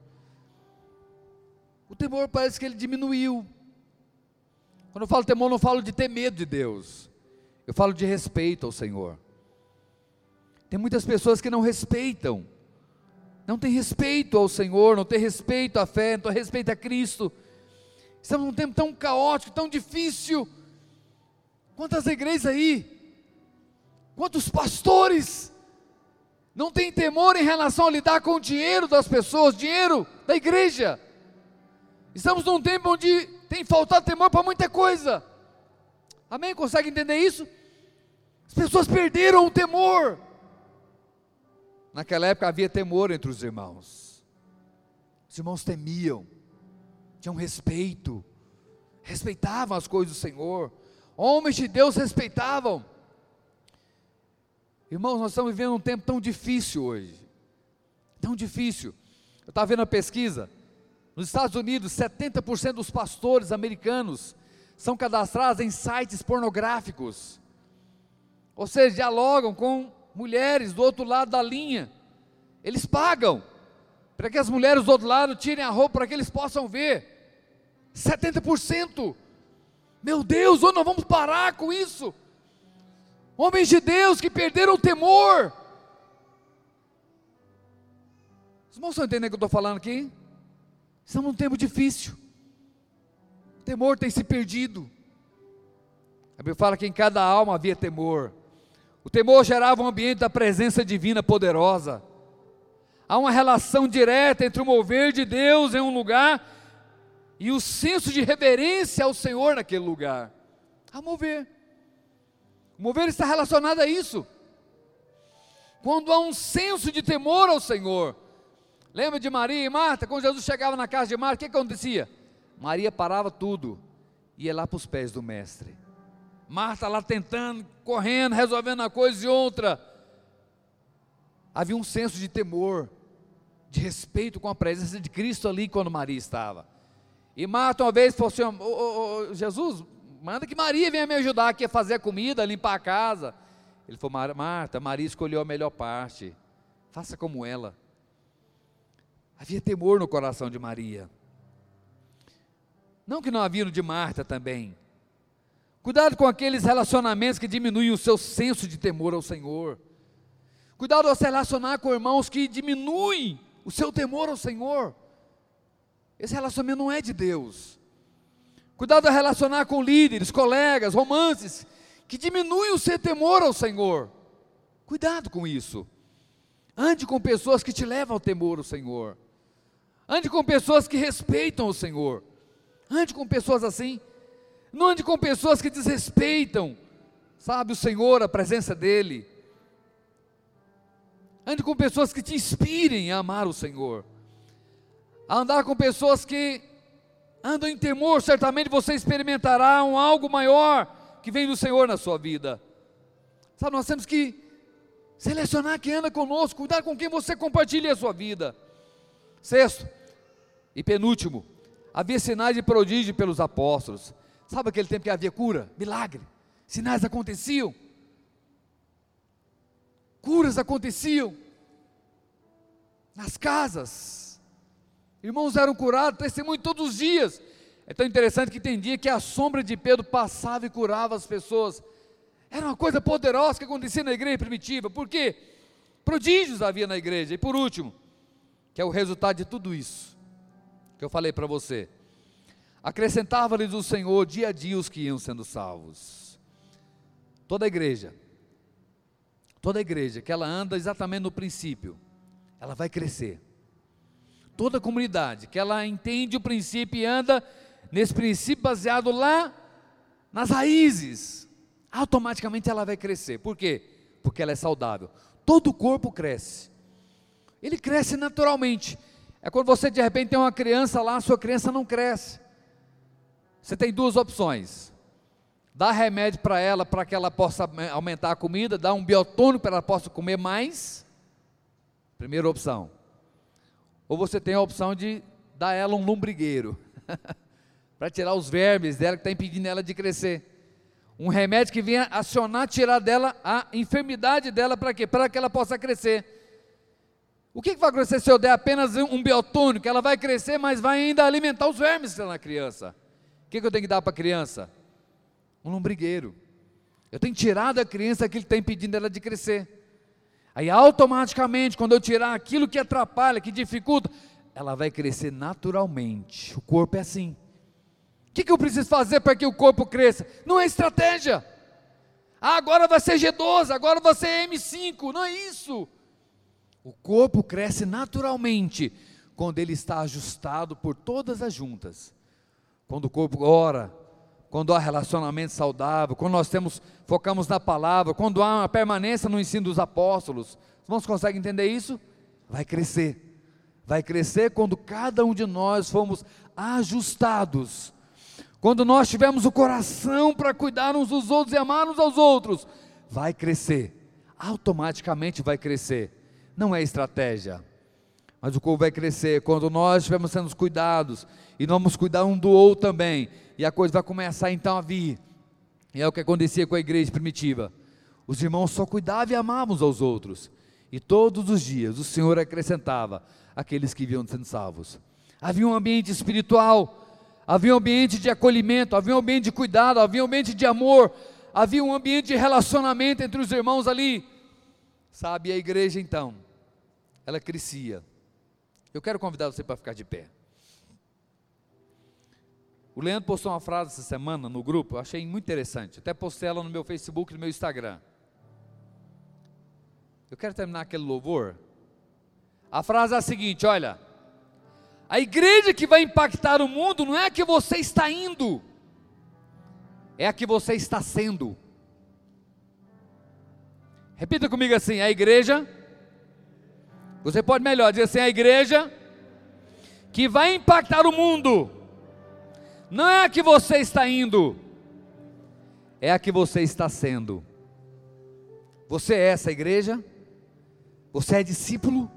O temor parece que ele diminuiu. Quando eu falo temor, não falo de ter medo de Deus. Eu falo de respeito ao Senhor. Tem muitas pessoas que não respeitam. Não tem respeito ao Senhor, não tem respeito à fé, não tem respeito a Cristo. Estamos num tempo tão caótico, tão difícil Quantas igrejas aí? Quantos pastores não têm temor em relação a lidar com o dinheiro das pessoas, dinheiro da igreja? Estamos num tempo onde tem faltado temor para muita coisa. Amém? Consegue entender isso? As pessoas perderam o temor. Naquela época havia temor entre os irmãos. Os irmãos temiam, tinham respeito, respeitavam as coisas do Senhor. Homens de Deus respeitavam. Irmãos, nós estamos vivendo um tempo tão difícil hoje. Tão difícil. Eu estava vendo a pesquisa. Nos Estados Unidos, 70% dos pastores americanos são cadastrados em sites pornográficos. Ou seja, dialogam com mulheres do outro lado da linha. Eles pagam para que as mulheres do outro lado tirem a roupa para que eles possam ver. 70%. Meu Deus, onde nós vamos parar com isso? Homens de Deus que perderam o temor. Os irmãos estão entendendo o que eu estou falando aqui? Estamos num tempo difícil. O temor tem se perdido. A Bíblia fala que em cada alma havia temor. O temor gerava um ambiente da presença divina poderosa. Há uma relação direta entre o mover de Deus em um lugar e o senso de reverência ao Senhor naquele lugar. Há mover. Mover está relacionado a isso. Quando há um senso de temor ao Senhor. Lembra de Maria e Marta? Quando Jesus chegava na casa de Marta, o que acontecia? Maria parava tudo, ia lá para os pés do Mestre. Marta lá tentando, correndo, resolvendo uma coisa e outra. Havia um senso de temor, de respeito com a presença de Cristo ali quando Maria estava. E Marta uma vez falou assim: oh, Jesus, manda que Maria venha me ajudar aqui a fazer a comida, a limpar a casa. Ele falou: Marta, Maria escolheu a melhor parte, faça como ela. Havia temor no coração de Maria. Não que não havia no de Marta também. Cuidado com aqueles relacionamentos que diminuem o seu senso de temor ao Senhor. Cuidado ao se relacionar com irmãos que diminuem o seu temor ao Senhor. Esse relacionamento não é de Deus. Cuidado ao relacionar com líderes, colegas, romances, que diminuem o seu temor ao Senhor. Cuidado com isso. Ande com pessoas que te levam ao temor ao Senhor. Ande com pessoas que respeitam o Senhor. Ande com pessoas assim. Não ande com pessoas que desrespeitam, sabe, o Senhor, a presença dEle. Ande com pessoas que te inspirem a amar o Senhor. A andar com pessoas que andam em temor, certamente você experimentará um algo maior que vem do Senhor na sua vida. Sabe, nós temos que selecionar quem anda conosco, cuidar com quem você compartilha a sua vida. Sexto e penúltimo, havia sinais de prodígio pelos apóstolos. Sabe aquele tempo que havia cura, milagre, sinais aconteciam, curas aconteciam nas casas, irmãos eram curados, testemunho todos os dias. É tão interessante que tem dia que a sombra de Pedro passava e curava as pessoas. Era uma coisa poderosa que acontecia na igreja primitiva. Por quê? Prodígios havia na igreja. E por último, que é o resultado de tudo isso que eu falei para você. Acrescentava-lhes o Senhor dia a dia os que iam sendo salvos. Toda a igreja, toda a igreja que ela anda exatamente no princípio, ela vai crescer. Toda a comunidade que ela entende o princípio e anda nesse princípio baseado lá nas raízes, automaticamente ela vai crescer. Por quê? Porque ela é saudável. Todo o corpo cresce. Ele cresce naturalmente. É quando você de repente tem uma criança lá, a sua criança não cresce. Você tem duas opções: dar remédio para ela para que ela possa aumentar a comida, dar um biotônico para ela possa comer mais. Primeira opção. Ou você tem a opção de dar ela um lombrigueiro para tirar os vermes dela que está impedindo ela de crescer. Um remédio que venha acionar, tirar dela a enfermidade dela para quê? Para que ela possa crescer. O que, que vai acontecer se eu der apenas um biotônico? Ela vai crescer, mas vai ainda alimentar os vermes na criança que, que eu tenho que dar para a criança? Um lombrigueiro. Eu tenho que tirar da criança aquilo que está impedindo ela de crescer. Aí automaticamente, quando eu tirar aquilo que atrapalha, que dificulta, ela vai crescer naturalmente. O corpo é assim. O que, que eu preciso fazer para que o corpo cresça? Não é estratégia. Ah, agora vai ser G12, agora vai ser M5. Não é isso. O corpo cresce naturalmente quando ele está ajustado por todas as juntas quando o corpo ora, quando há relacionamento saudável, quando nós temos, focamos na palavra, quando há uma permanência no ensino dos apóstolos. Os irmãos conseguem entender isso? Vai crescer. Vai crescer quando cada um de nós fomos ajustados. Quando nós tivermos o coração para cuidar uns dos outros e amar uns aos outros, vai crescer. Automaticamente vai crescer. Não é estratégia mas o corpo vai crescer quando nós estivermos sendo cuidados e vamos cuidar um do outro também, e a coisa vai começar então a vir. E é o que acontecia com a igreja primitiva. Os irmãos só cuidavam e amavam uns aos outros. E todos os dias o Senhor acrescentava aqueles que iam sendo salvos. Havia um ambiente espiritual, havia um ambiente de acolhimento, havia um ambiente de cuidado, havia um ambiente de amor, havia um ambiente de relacionamento entre os irmãos ali. Sabe, a igreja então, ela crescia. Eu quero convidar você para ficar de pé. O Leandro postou uma frase essa semana no grupo, eu achei muito interessante. Até postei ela no meu Facebook e no meu Instagram. Eu quero terminar aquele louvor. A frase é a seguinte: olha, a igreja que vai impactar o mundo não é a que você está indo, é a que você está sendo. Repita comigo assim: a igreja, você pode melhor dizer assim: a igreja que vai impactar o mundo, não é a que você está indo, é a que você está sendo. Você é essa igreja? Você é discípulo?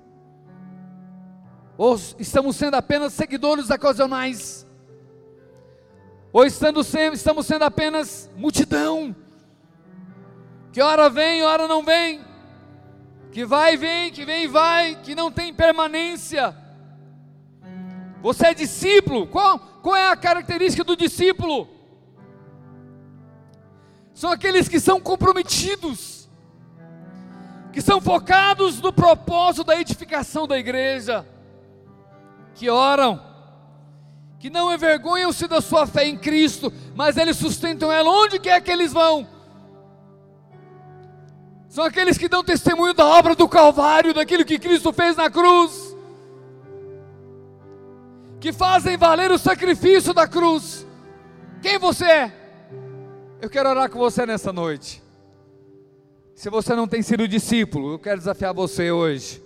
Ou estamos sendo apenas seguidores ocasionais? Ou estamos sendo, estamos sendo apenas multidão? Que hora vem, hora não vem? Que vai e vem, que vem e vai, que não tem permanência. Você é discípulo? Qual, qual é a característica do discípulo? São aqueles que são comprometidos que são focados no propósito da edificação da igreja, que oram, que não envergonham-se da sua fé em Cristo, mas eles sustentam ela onde quer que eles vão. São aqueles que dão testemunho da obra do Calvário, daquilo que Cristo fez na cruz, que fazem valer o sacrifício da cruz. Quem você é? Eu quero orar com você nessa noite. Se você não tem sido discípulo, eu quero desafiar você hoje.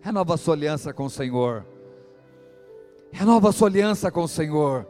Renova a sua aliança com o Senhor. Renova a sua aliança com o Senhor.